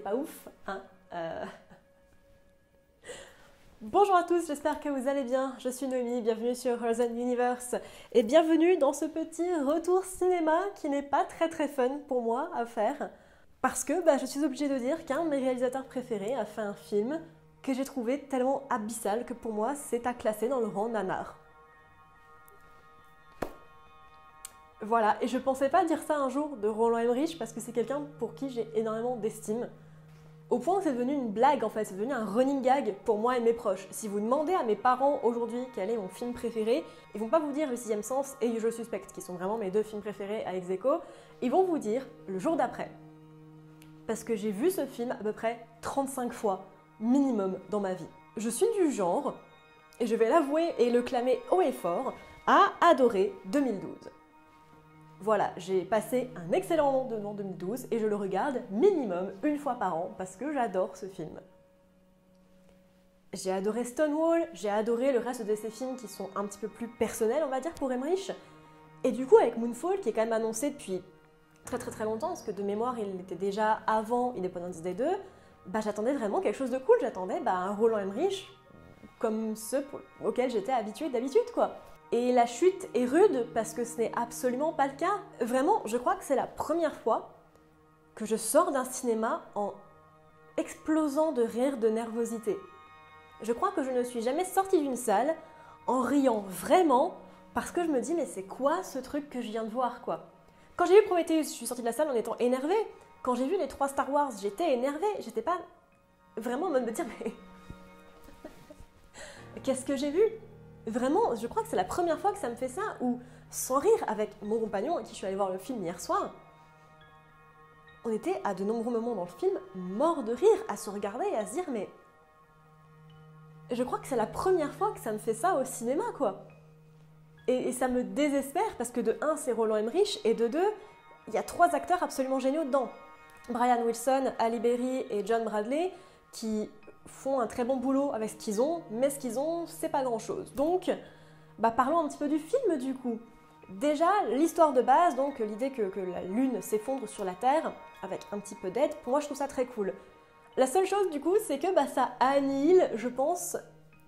pas ouf, hein euh. Bonjour à tous, j'espère que vous allez bien. Je suis Noémie, bienvenue sur Horizon Universe et bienvenue dans ce petit retour cinéma qui n'est pas très très fun pour moi à faire parce que bah, je suis obligée de dire qu'un de mes réalisateurs préférés a fait un film que j'ai trouvé tellement abyssal que pour moi c'est à classer dans le rang nanar. Voilà, et je pensais pas dire ça un jour de Roland Emmerich parce que c'est quelqu'un pour qui j'ai énormément d'estime. Au point c'est devenu une blague en fait, c'est devenu un running gag pour moi et mes proches. Si vous demandez à mes parents aujourd'hui quel est mon film préféré, ils vont pas vous dire Le Sixième Sens et Je Suspecte, qui sont vraiment mes deux films préférés à ex Ils vont vous dire le jour d'après. Parce que j'ai vu ce film à peu près 35 fois, minimum, dans ma vie. Je suis du genre, et je vais l'avouer et le clamer haut et fort, à adorer 2012. Voilà, j'ai passé un excellent moment en 2012 et je le regarde minimum une fois par an parce que j'adore ce film. J'ai adoré Stonewall, j'ai adoré le reste de ces films qui sont un petit peu plus personnels, on va dire, pour Emmerich. Et du coup, avec Moonfall, qui est quand même annoncé depuis très très très longtemps, parce que de mémoire, il était déjà avant Independence Day 2, bah, j'attendais vraiment quelque chose de cool. J'attendais bah, un Roland Emmerich comme ceux auxquels j'étais habituée d'habitude, quoi. Et la chute est rude parce que ce n'est absolument pas le cas. Vraiment, je crois que c'est la première fois que je sors d'un cinéma en explosant de rire de nervosité. Je crois que je ne suis jamais sortie d'une salle en riant vraiment parce que je me dis mais c'est quoi ce truc que je viens de voir quoi? Quand j'ai vu Prometheus, je suis sortie de la salle en étant énervée. Quand j'ai vu les trois Star Wars, j'étais énervée. J'étais pas vraiment en mode me dire mais qu'est-ce que j'ai vu? Vraiment, je crois que c'est la première fois que ça me fait ça, ou sans rire, avec mon compagnon avec qui je suis allée voir le film hier soir, on était à de nombreux moments dans le film morts de rire, à se regarder et à se dire mais... Je crois que c'est la première fois que ça me fait ça au cinéma, quoi. Et, ça me désespère parce que de un, c'est Roland Emmerich, et de deux, il y a trois acteurs absolument géniaux dedans. Brian Wilson, Ali Berry et John Bradley, qui font un très bon boulot avec ce qu'ils ont, mais ce qu'ils ont, c'est pas grand chose. Donc, bah, parlons un petit peu du film du coup. Déjà, l'histoire de base, donc l'idée que, la Lune s'effondre sur la Terre, avec un petit peu d'aide, pour moi je trouve ça très cool. La seule chose du coup, c'est que bah, ça annihile, je pense,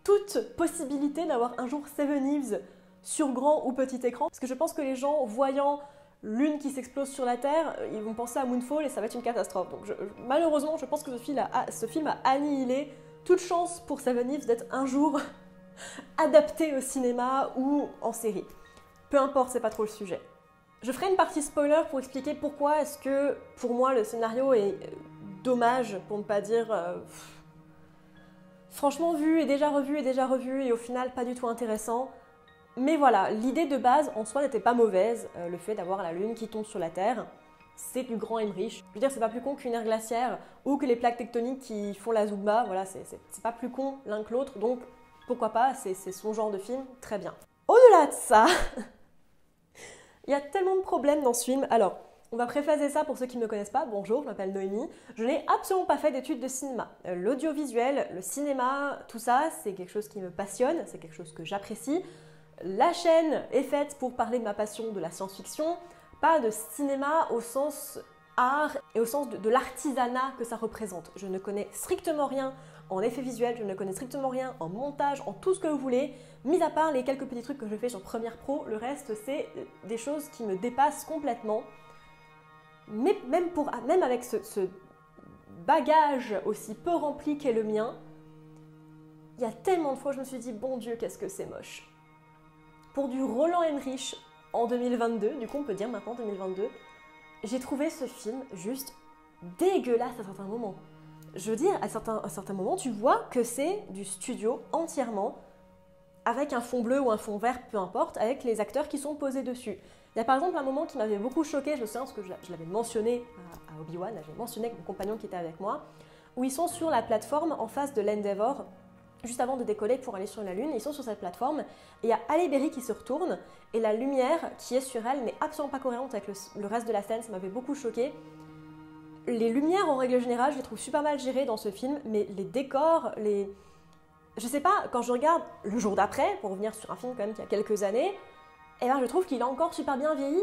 toute possibilité d'avoir un jour Seven Eves sur grand ou petit écran, parce que je pense que les gens, voyant lune qui s'explose sur la Terre, ils vont penser à Moonfall et ça va être une catastrophe. Donc malheureusement, je pense que ce film, a, annihilé toute chance pour Seven d'être un jour adapté au cinéma ou en série. Peu importe, c'est pas trop le sujet. Je ferai une partie spoiler pour expliquer pourquoi est-ce que pour moi le scénario est euh, dommage, pour ne pas dire euh, franchement vu et déjà revu et déjà revu et au final pas du tout intéressant. Mais voilà, l'idée de base en soi n'était pas mauvaise, euh, le fait d'avoir la Lune qui tombe sur la Terre. C'est du grand Emmerich. Je veux dire, c'est pas plus con qu'une ère glaciaire ou que les plaques tectoniques qui font la Zumba. Voilà, c'est pas plus con l'un que l'autre. Donc, pourquoi pas, c'est son genre de film, très bien. Au-delà de ça, il y a tellement de problèmes dans ce film. Alors, on va préfacer ça pour ceux qui ne me connaissent pas. Bonjour, je m'appelle Noémie. Je n'ai absolument pas fait d'études de cinéma. Euh, l'audiovisuel, le cinéma, tout ça, c'est quelque chose qui me passionne, c'est quelque chose que j'apprécie. La chaîne est faite pour parler de ma passion de la science-fiction, pas de cinéma au sens art et au sens de, l'artisanat que ça représente. Je ne connais strictement rien en effet visuel, je ne connais strictement rien en montage, en tout ce que vous voulez, mis à part les quelques petits trucs que je fais sur Premiere Pro, le reste c'est des choses qui me dépassent complètement. Mais même, pour, même avec ce, bagage aussi peu rempli qu'est le mien, il y a tellement de fois je me suis dit, bon Dieu, qu'est-ce que c'est moche pour du Roland Emmerich en 2022, du coup on peut dire maintenant 2022, j'ai trouvé ce film juste dégueulasse à certains moments. Je veux dire, à certains, à certains moments, tu vois que c'est du studio entièrement, avec un fond bleu ou un fond vert, peu importe, avec les acteurs qui sont posés dessus. Il y a par exemple un moment qui m'avait beaucoup choqué, je me souviens parce que je l'avais mentionné à Obi-Wan, j'avais mentionné avec mon compagnon qui était avec moi, où ils sont sur la plateforme en face de l'Endeavor, juste avant de décoller pour aller sur la Lune. Ils sont sur cette plateforme et il y a Halle Berry qui se retourne et la lumière qui est sur elle n'est absolument pas cohérente avec le, reste de la scène. Ça m'avait beaucoup choqué. Les lumières en règle générale, je les trouve super mal gérées dans ce film, mais les décors, les. Je sais pas, quand je regarde le jour d'après, pour revenir sur un film quand même qui a quelques années, eh ben je trouve qu'il a encore super bien vieilli.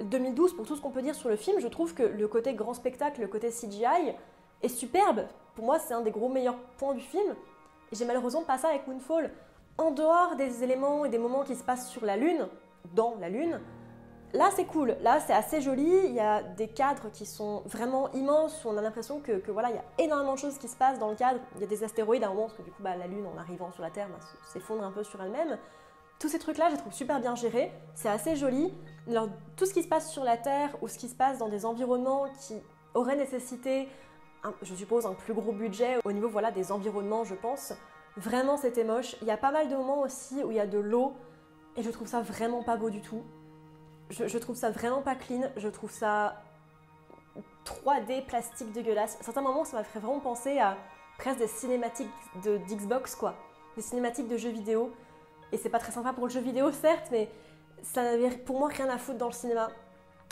2012, pour tout ce qu'on peut dire sur le film, je trouve que le côté grand spectacle, le côté CGI, est superbe. Pour moi, c'est un des gros meilleurs points du film. J'ai malheureusement pas ça avec Moonfall. En dehors des éléments et des moments qui se passent sur la Lune, dans la Lune, là c'est cool. Là c'est assez joli. Il y a des cadres qui sont vraiment immenses. On a l'impression que, voilà, il y a énormément de choses qui se passent dans le cadre. Il y a des astéroïdes à un moment parce que du coup bah, la Lune en arrivant sur la Terre bah, s'effondre un peu sur elle-même. Tous ces trucs-là, je les trouve super bien gérés. C'est assez joli. Alors, tout ce qui se passe sur la Terre ou ce qui se passe dans des environnements qui auraient nécessité, je suppose, un plus gros budget au niveau voilà, des environnements, je pense. Vraiment, c'était moche. Il y a pas mal de moments aussi où il y a de l'eau et je trouve ça vraiment pas beau du tout. Je, trouve ça vraiment pas clean. Je trouve ça 3D plastique dégueulasse. À certains moments, ça m'a fait vraiment penser à presque des cinématiques de d'Xbox, quoi. Des cinématiques de jeux vidéo. Et c'est pas très sympa pour le jeu vidéo, certes, mais ça n'avait pour moi rien à foutre dans le cinéma.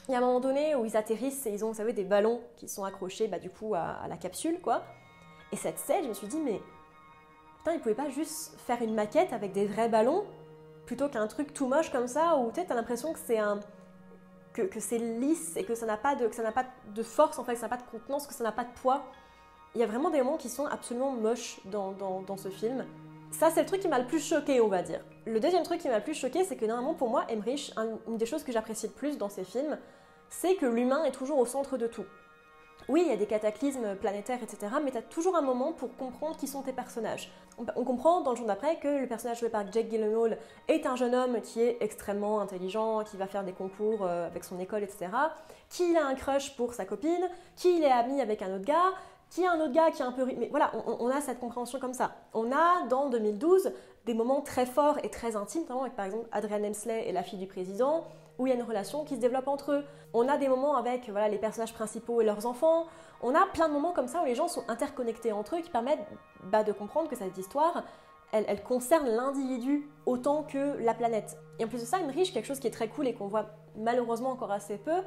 Il y a un moment donné où ils atterrissent et ils ont, vous savez, des ballons qui sont accrochés bah, du coup à, la capsule, quoi. Et cette scène, je me suis dit, mais putain, ils pouvaient pas juste faire une maquette avec des vrais ballons plutôt qu'un truc tout moche comme ça où tu as l'impression que c'est un que, que c'est lisse et que ça n'a pas de que ça n'a pas de force en fait, que ça n'a pas de contenance, que ça n'a pas de poids. Il y a vraiment des moments qui sont absolument moches dans, dans, dans ce film. Ça, c'est le truc qui m'a le plus choqué, on va dire. Le deuxième truc qui m'a le plus choqué, c'est que normalement, pour moi, Emmerich, une des choses que j'apprécie le plus dans ses films, c'est que l'humain est toujours au centre de tout. Oui, il y a des cataclysmes planétaires, etc., mais tu as toujours un moment pour comprendre qui sont tes personnages. On, comprend dans le jour d'après que le personnage joué par Jake Gyllenhaal est un jeune homme qui est extrêmement intelligent, qui va faire des concours euh, avec son école, etc., qu'il a un crush pour sa copine, qu'il est ami avec un autre gars, qui a un autre gars qui est un peu... Mais voilà, on, a cette compréhension comme ça. On a, dans 2012, des moments très forts et très intimes, notamment avec, par exemple, Adrian Hemsley et la fille du président, où il y a une relation qui se développe entre eux. On a des moments avec voilà, les personnages principaux et leurs enfants. On a plein de moments comme ça où les gens sont interconnectés entre eux qui permettent bah, de comprendre que cette histoire, elle, elle concerne l'individu autant que la planète. Et en plus de ça, une riche, quelque chose qui est très cool et qu'on voit malheureusement encore assez peu,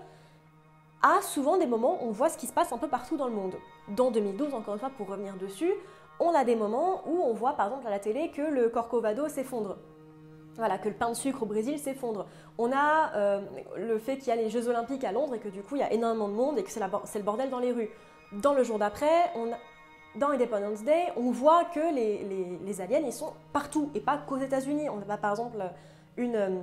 a souvent des moments où on voit ce qui se passe un peu partout dans le monde. Dans 2012, encore une fois, pour revenir dessus, on a des moments où on voit par exemple à la télé que le Corcovado s'effondre. Voilà, que le pain de sucre au Brésil s'effondre. On a euh, le fait qu'il y a les Jeux Olympiques à Londres et que du coup il y a énormément de monde et que c'est le bordel dans les rues. Dans le jour d'après, dans Independence Day, on voit que les, aliens ils sont partout et pas qu'aux États-Unis. On a par exemple une, euh,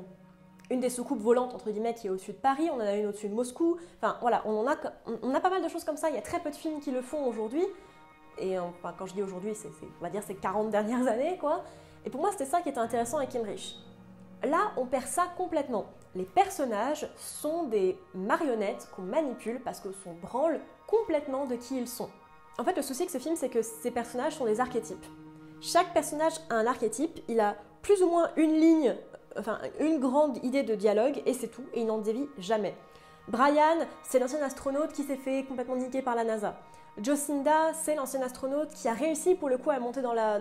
une des soucoupes volantes, entre guillemets, qui est au-dessus de Paris, on en a une au-dessus de Moscou. Enfin, voilà, on, a, on a pas mal de choses comme ça. Il y a très peu de films qui le font aujourd'hui. Et enfin, quand je dis aujourd'hui, c'est, on va dire ces 40 dernières années, quoi. Et pour moi, c'était ça qui était intéressant avec Emmerich. Là, on perd ça complètement. Les personnages sont des marionnettes qu'on manipule parce que sont branle complètement de qui ils sont. En fait, le souci avec ce film, c'est que ces personnages sont des archétypes. Chaque personnage a un archétype, il a plus ou moins une ligne enfin une grande idée de dialogue et c'est tout, et il n'en dévie jamais. Brian, c'est l'ancien astronaute qui s'est fait complètement niquer par la NASA. Jocinda, c'est l'ancien astronaute qui a réussi pour le coup à monter dans la,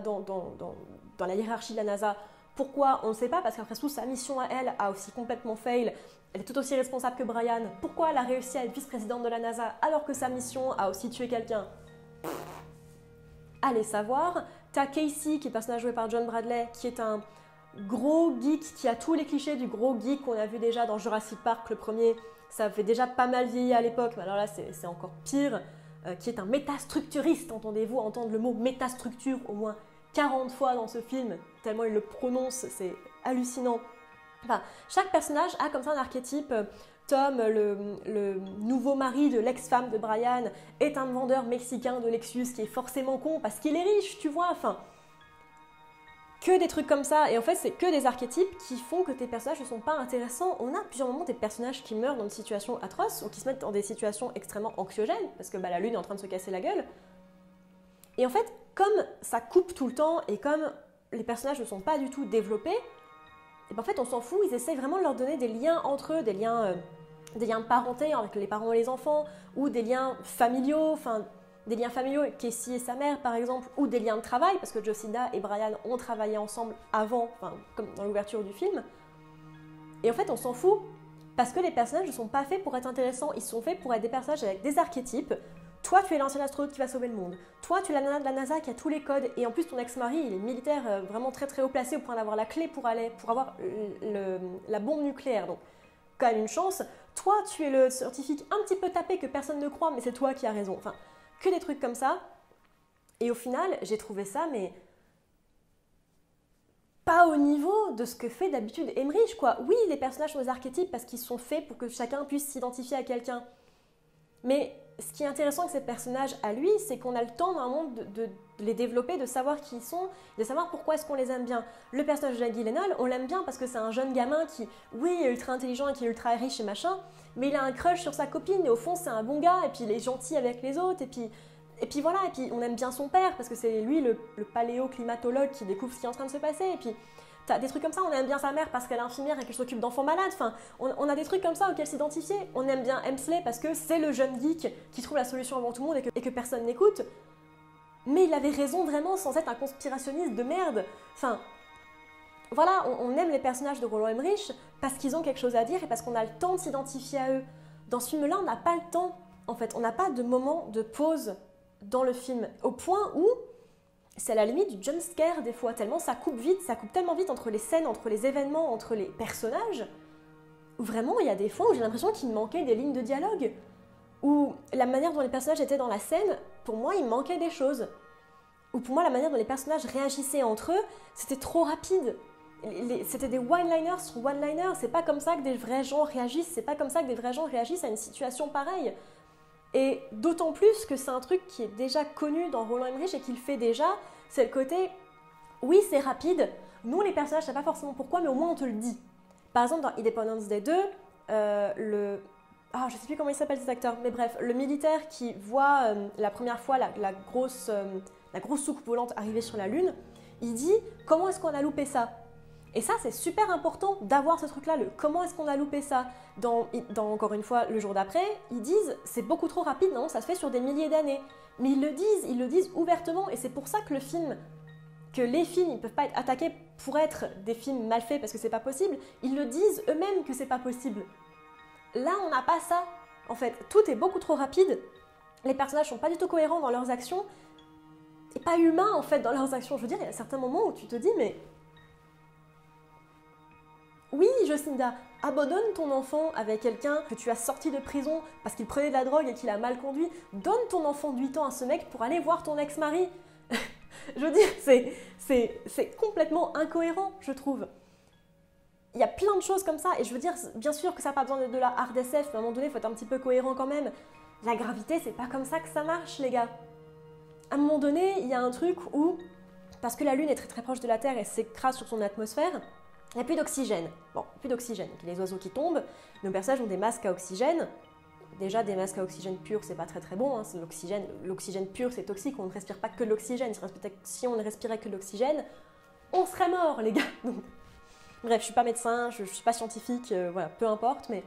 hiérarchie de la NASA. Pourquoi On ne sait pas, parce qu'après tout, sa mission à elle a aussi complètement fail. Elle est tout aussi responsable que Brian. Pourquoi elle a réussi à être vice-présidente de la NASA alors que sa mission a aussi tué quelqu'un? Allez savoir. T'as Casey, qui est le personnage joué par John Bradley, qui est un, gros geek qui a tous les clichés du gros geek qu'on a vu déjà dans Jurassic Park, le premier. Ça fait déjà pas mal vieilli à l'époque, mais alors là c'est encore pire. Euh, qui est un métastructuriste, entendez-vous entendre le mot métastructure au moins 40 fois dans ce film, tellement il le prononce, c'est hallucinant. Enfin, chaque personnage a comme ça un archétype. Tom, le, le nouveau mari de l'ex-femme de Brian, est un vendeur mexicain de Lexus qui est forcément con parce qu'il est riche, tu vois. Enfin, que des trucs comme ça. Et en fait, c'est que des archétypes qui font que tes personnages ne sont pas intéressants. On a plusieurs moments des personnages qui meurent dans des situations atroces ou qui se mettent dans des situations extrêmement anxiogènes parce que bah, la lune est en train de se casser la gueule. Et en fait, comme ça coupe tout le temps et comme les personnages ne sont pas du tout développés, et ben, en fait, on s'en fout. Ils essayent vraiment de leur donner des liens entre eux, des liens, euh, des liens de parenté avec les parents et les enfants, ou des liens familiaux. Enfin, des liens familiaux, Casey et sa mère par exemple, ou des liens de travail, parce que Jocinda et Brian ont travaillé ensemble avant, comme dans l'ouverture du film. Et en fait, on s'en fout, parce que les personnages ne sont pas faits pour être intéressants, ils sont faits pour être des personnages avec des archétypes. Toi, tu es l'ancien astronaute qui va sauver le monde. Toi, tu es la nana de la NASA qui a tous les codes. Et en plus, ton ex-mari, il est militaire euh, vraiment très très haut placé au point d'avoir la clé pour aller, pour avoir la bombe nucléaire. Donc, quand même une chance. Toi, tu es le scientifique un petit peu tapé que personne ne croit, mais c'est toi qui as raison. Des trucs comme ça. Et au final, j'ai trouvé ça, mais pas au niveau de ce que fait d'habitude Emmerich, quoi. Oui, les personnages sont des archétypes parce qu'ils sont faits pour que chacun puisse s'identifier à quelqu'un. Mais ce qui est intéressant avec ces personnages à lui, c'est qu'on a le temps normalement de, de, de, les développer, de savoir qui ils sont, de savoir pourquoi est-ce qu'on les aime bien. Le personnage de Jacques Gyllenhaal, on l'aime bien parce que c'est un jeune gamin qui, oui, est ultra intelligent et qui est ultra riche et machin, mais il a un crush sur sa copine et au fond c'est un bon gars et puis il est gentil avec les autres et puis et puis voilà, et puis on aime bien son père parce que c'est lui le, le paléoclimatologue qui découvre ce qui est en train de se passer. Et puis t'as des trucs comme ça, on aime bien sa mère parce qu'elle est infirmière et qu'elle s'occupe d'enfants malades. Enfin, on, a des trucs comme ça auxquels s'identifier. On aime bien Hemsley parce que c'est le jeune geek qui trouve la solution avant tout le monde et que personne n'écoute. Mais il avait raison vraiment sans être un conspirationniste de merde. Enfin, voilà, on, aime les personnages de Roland Emmerich parce qu'ils ont quelque chose à dire et parce qu'on a le temps de s'identifier à eux. Dans ce film-là, on n'a pas le temps. En fait, on n'a pas de moment de pause dans le film, au point où c'est à la limite du jump scare des fois, tellement ça coupe vite, ça coupe tellement vite entre les scènes, entre les événements, entre les personnages, où vraiment il y a des fois où j'ai l'impression qu'il manquait des lignes de dialogue, où la manière dont les personnages étaient dans la scène, pour moi il manquait des choses, ou pour moi la manière dont les personnages réagissaient entre eux, c'était trop rapide. C'était des one-liners sur one-liners, c'est pas comme ça que des vrais gens réagissent, c'est pas comme ça que des vrais gens réagissent à une situation pareille. Et d'autant plus que c'est un truc qui est déjà connu dans Roland Emmerich et qu'il fait déjà, c'est le côté, oui c'est rapide, nous les personnages, je sais pas forcément pourquoi, mais au moins on te le dit. Par exemple dans Independence Day 2, euh, le... Ah, je sais plus comment il s'appelle cet acteur, mais bref, le militaire qui voit euh, la première fois la, la grosse, euh, la grosse soucoupe volante arriver sur la Lune, il dit comment est-ce qu'on a loupé ça? Et ça, c'est super important d'avoir ce truc-là, le comment est-ce qu'on a loupé ça? Dans, encore une fois, le jour d'après, ils disent c'est beaucoup trop rapide, non, ça se fait sur des milliers d'années. Mais ils le disent, ils le disent ouvertement, et c'est pour ça que le film, que les films, ne peuvent pas être attaqués pour être des films mal faits parce que c'est pas possible, ils le disent eux-mêmes que c'est pas possible. Là, on n'a pas ça. En fait, tout est beaucoup trop rapide, les personnages sont pas du tout cohérents dans leurs actions, et pas humains en fait dans leurs actions. Je veux dire, il y a certains moments où tu te dis, mais oui, Jocinda, abandonne ton enfant avec quelqu'un que tu as sorti de prison parce qu'il prenait de la drogue et qu'il a mal conduit. Donne ton enfant de 8 ans à ce mec pour aller voir ton ex-mari. je veux dire, c'est complètement incohérent, je trouve. Il y a plein de choses comme ça, et je veux dire, bien sûr que ça n'a pas besoin de, la hard mais à un moment donné, il faut être un petit peu cohérent quand même. La gravité, c'est pas comme ça que ça marche, les gars. À un moment donné, il y a un truc où, parce que la Lune est très très proche de la Terre et s'écrase sur son atmosphère, il n'y a plus d'oxygène. Bon, plus d'oxygène. Les oiseaux qui tombent, nos personnages ont des masques à oxygène. Déjà, des masques à oxygène pur, c'est pas très très bon. Hein. L'oxygène, l'oxygène pur, c'est toxique. On ne respire pas que de l'oxygène. Si on ne respirait que de l'oxygène, on serait mort, les gars. bref, je suis pas médecin, je, je suis pas scientifique, euh, voilà, peu importe, mais.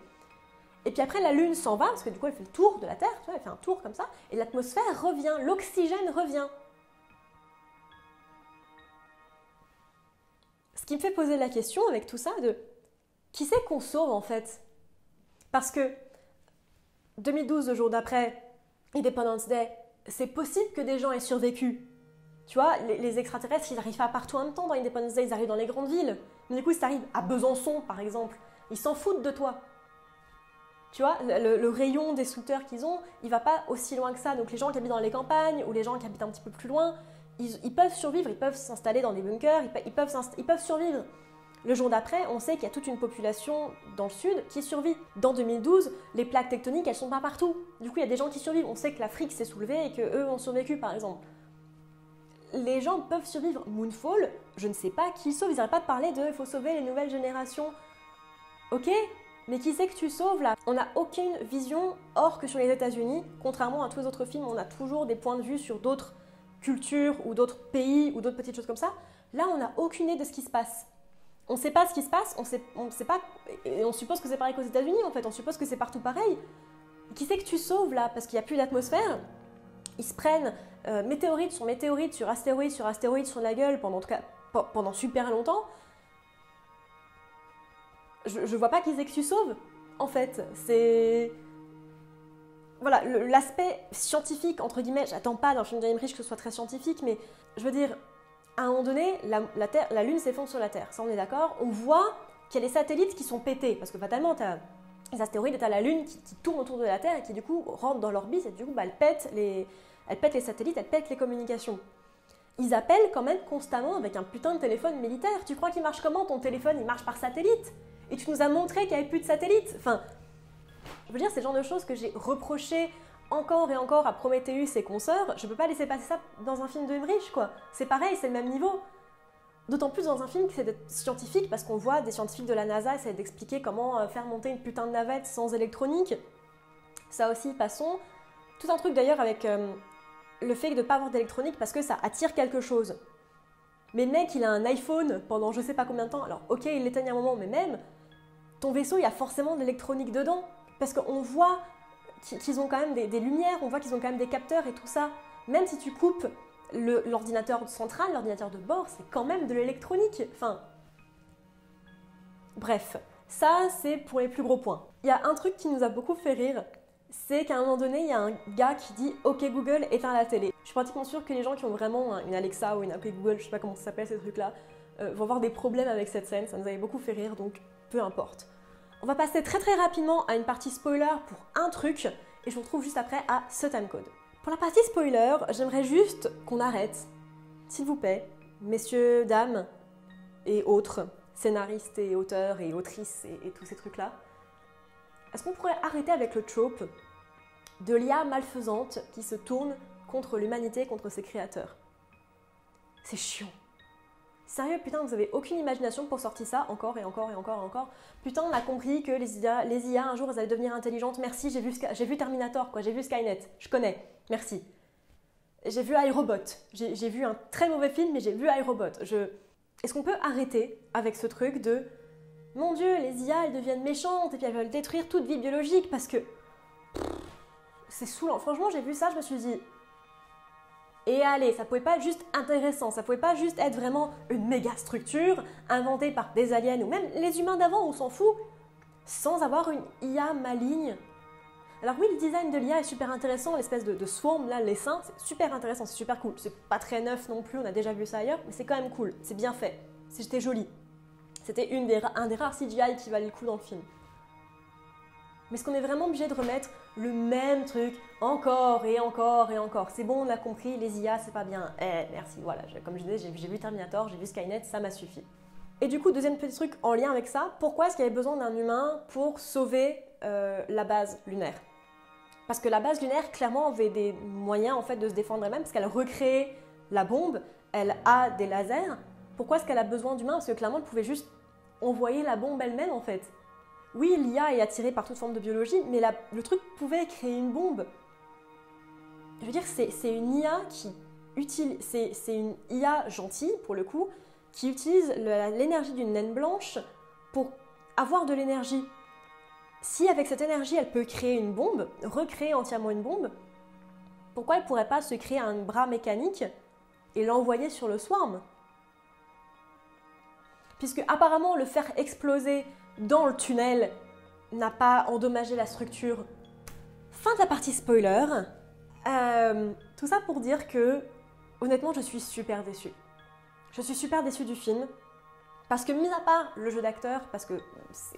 Et puis après, la Lune s'en va, parce que du coup, elle fait le tour de la Terre, tu vois, elle fait un tour comme ça, et l'atmosphère revient, l'oxygène revient. Ce qui me fait poser la question avec tout ça de qui c'est qu'on sauve en fait? Parce que 2012, le jour d'après, Independence Day, c'est possible que des gens aient survécu. Tu vois, les, les extraterrestres, ils n'arrivent pas partout en même temps dans Independence Day, ils arrivent dans les grandes villes. Mais du coup, si arrivent à Besançon, par exemple, ils s'en foutent de toi. Tu vois, le, rayon destructeur qu'ils ont, il va pas aussi loin que ça. Donc les gens qui habitent dans les campagnes ou les gens qui habitent un petit peu plus loin, ils, peuvent survivre, ils peuvent s'installer dans des bunkers, ils, peuvent ils peuvent survivre. Le jour d'après, on sait qu'il y a toute une population dans le sud qui survit. Dans 2012, les plaques tectoniques, elles sont pas partout. Du coup, il y a des gens qui survivent. On sait que l'Afrique s'est soulevée et qu'eux ont survécu, par exemple. Les gens peuvent survivre. Moonfall, je ne sais pas qui sauve. Ils n'arrêtent pas de parler de il faut sauver les nouvelles générations. Ok, mais qui c'est que tu sauves là? On n'a aucune vision hors que sur les États-Unis. Contrairement à tous les autres films, on a toujours des points de vue sur d'autres cultures ou d'autres pays ou d'autres petites choses comme ça. Là, on n'a aucune idée de ce qui se passe. On ne sait pas ce qui se passe, on sait, sait pas, et on suppose que c'est pareil qu'aux États-Unis en fait, on suppose que c'est partout pareil. Qui c'est que tu sauves là? Parce qu'il n'y a plus d'atmosphère. Ils se prennent euh, météorite sur météorite sur astéroïde sur astéroïde sur la gueule pendant, pendant super longtemps. Je, vois pas qui c'est que tu sauves en fait. C'est voilà, l'aspect scientifique, entre guillemets, j'attends pas d'un film d'Heinrich que ce soit très scientifique, mais je veux dire, à un moment donné, la, Lune s'effondre sur la Terre, ça on est d'accord. On voit qu'il y a des satellites qui sont pétés, parce que fatalement, tu as les astéroïdes et tu as la Lune qui, qui, tourne autour de la Terre et qui du coup rentre dans l'orbite et du coup bah, elle pète les, elle pète les satellites, elle pète les communications. Ils appellent quand même constamment avec un putain de téléphone militaire. Tu crois qu'il marche comment ton téléphone? Il marche par satellite. Et tu nous as montré qu'il n'y avait plus de satellite. Enfin, je veux dire, c'est le genre de choses que j'ai reproché encore et encore à Prometheus et consorts. Je peux pas laisser passer ça dans un film de Emmerich, quoi. C'est pareil, c'est le même niveau. D'autant plus dans un film qui c'est scientifique, parce qu'on voit des scientifiques de la NASA essayer d'expliquer comment euh, faire monter une putain de navette sans électronique. Ça aussi, passons. Tout un truc d'ailleurs avec euh, le fait de ne pas avoir d'électronique parce que ça attire quelque chose. Mais mec, il a un iPhone pendant je sais pas combien de temps. Alors, ok, il l'éteigne un moment, mais même, ton vaisseau, il y a forcément de l'électronique dedans. Parce qu'on voit qu'ils ont quand même des, des lumières, on voit qu'ils ont quand même des capteurs et tout ça. Même si tu coupes l'ordinateur central, l'ordinateur de bord, c'est quand même de l'électronique. Enfin. Bref, ça c'est pour les plus gros points. Il y a un truc qui nous a beaucoup fait rire, c'est qu'à un moment donné, il y a un gars qui dit Ok Google, éteins la télé. Je suis pratiquement sûre que les gens qui ont vraiment une Alexa ou une OK Google, je sais pas comment ça s'appelle ces trucs-là, euh, vont avoir des problèmes avec cette scène. Ça nous avait beaucoup fait rire, donc peu importe. On va passer très très rapidement à une partie spoiler pour un truc, et je vous retrouve juste après à ce timecode. Pour la partie spoiler, j'aimerais juste qu'on arrête, s'il vous plaît, messieurs, dames et autres, scénaristes et auteurs et autrices et, tous ces trucs-là. Est-ce qu'on pourrait arrêter avec le trope de l'IA malfaisante qui se tourne contre l'humanité, contre ses créateurs C'est chiant. Sérieux, putain, vous avez aucune imagination pour sortir ça encore et encore et encore et encore. Putain, on a compris que les IA, les IA un jour, elles allaient devenir intelligentes. Merci, j'ai vu, Terminator, quoi. J'ai vu Skynet. Je connais. Merci. J'ai vu iRobot. J'ai vu un très mauvais film, mais j'ai vu iRobot. Je... Est-ce qu'on peut arrêter avec ce truc de mon Dieu, les IA, elles deviennent méchantes et puis elles veulent détruire toute vie biologique parce que c'est saoulant. Franchement, j'ai vu ça, je me suis dit et allez, ça pouvait pas être juste intéressant, ça pouvait pas juste être vraiment une méga structure inventée par des aliens ou même les humains d'avant, on s'en fout, sans avoir une IA maligne. Alors oui, le design de l'IA est super intéressant, l'espèce de, swarm là, les seins, c'est super intéressant, c'est super cool. C'est pas très neuf non plus, on a déjà vu ça ailleurs, mais c'est quand même cool, c'est bien fait, c'était joli. C'était un des rares CGI qui valait le coup dans le film. Mais est-ce qu'on est vraiment obligé de remettre le même truc encore et encore et encore C'est bon, on a compris, les IA, c'est pas bien. Eh, merci, voilà. Comme je disais, j'ai vu Terminator, j'ai vu Skynet, ça m'a suffi. Et du coup, deuxième petit truc en lien avec ça, pourquoi est-ce qu'il y avait besoin d'un humain pour sauver euh, la base lunaire? Parce que la base lunaire, clairement, avait des moyens en fait de se défendre elle-même, parce qu'elle recréait la bombe, elle a des lasers. Pourquoi est-ce qu'elle a besoin d'humains? Parce que clairement, elle pouvait juste envoyer la bombe elle-même en fait. Oui, l'IA est attirée par toute forme de biologie, mais le truc pouvait créer une bombe. Je veux dire, c'est une IA qui utilise, c'est une IA gentille pour le coup, qui utilise l'énergie d'une naine blanche pour avoir de l'énergie. Si avec cette énergie elle peut créer une bombe, recréer entièrement une bombe, pourquoi elle pourrait pas se créer un bras mécanique et l'envoyer sur le swarm? Puisque apparemment le faire exploser dans le tunnel n'a pas endommagé la structure. Fin de la partie spoiler. Euh, tout ça pour dire que, honnêtement, je suis super déçue. Je suis super déçue du film. Parce que, mis à part le jeu d'acteur, parce que,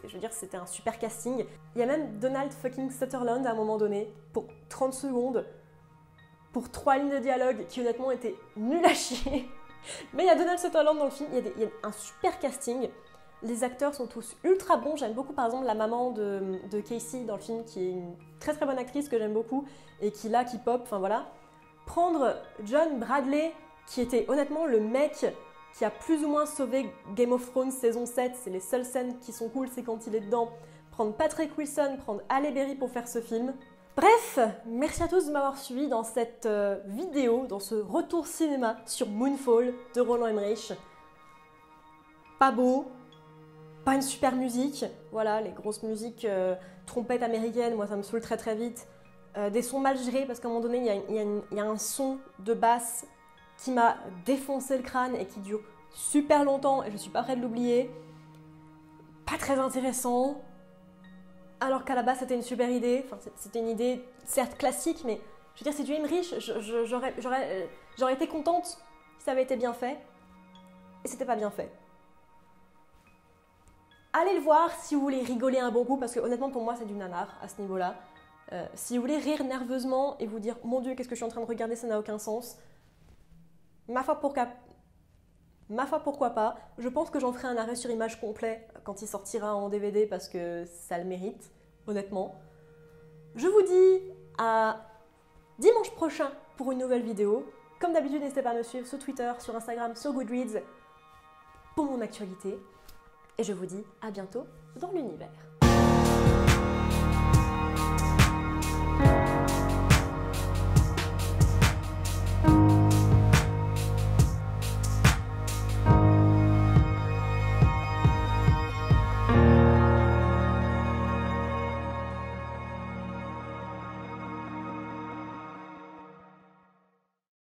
je veux dire, c'était un super casting, il y a même Donald fucking Sutherland à un moment donné, pour 30 secondes, pour trois lignes de dialogue qui, honnêtement, étaient nul à chier. Mais il y a Donald Sutherland dans le film, il y a un super casting. Les acteurs sont tous ultra bons. J'aime beaucoup par exemple la maman de, Casey dans le film, qui est une très très bonne actrice que j'aime beaucoup et qui là, qui pop, enfin voilà. Prendre John Bradley, qui était honnêtement le mec qui a plus ou moins sauvé Game of Thrones saison 7, c'est les seules scènes qui sont cool, c'est quand il est dedans. Prendre Patrick Wilson, prendre Halle Berry pour faire ce film. Bref, merci à tous de m'avoir suivi dans cette euh, vidéo, dans ce retour cinéma sur Moonfall de Roland Emmerich. Pas beau, pas une super musique, voilà, les grosses musiques euh, trompettes américaines, moi ça me saoule très très vite. Euh, des sons mal gérés parce qu'à un moment donné, il y, a un son de basse qui m'a défoncé le crâne et qui dure super longtemps et je suis pas prête de l'oublier. Pas très intéressant. Alors qu'à la base c'était une super idée, c'était une idée certes classique, mais je veux dire c'est du Emmerich, euh, j'aurais été contente si ça avait été bien fait. Et c'était pas bien fait. Allez le voir si vous voulez rigoler un bon coup, parce que honnêtement pour moi c'est du nanar à ce niveau-là. Euh, si vous voulez rire nerveusement et vous dire mon Dieu, qu'est-ce que je suis en train de regarder, ça n'a aucun sens, ma foi, pourquoi, ma foi, pourquoi pas. Je pense que j'en ferai un arrêt sur image complet quand il sortira en DVD parce que ça le mérite, honnêtement. Je vous dis à dimanche prochain pour une nouvelle vidéo. Comme d'habitude, n'hésitez pas à me suivre sur Twitter, sur Instagram, sur Goodreads pour mon actualité. Et je vous dis à bientôt dans l'univers.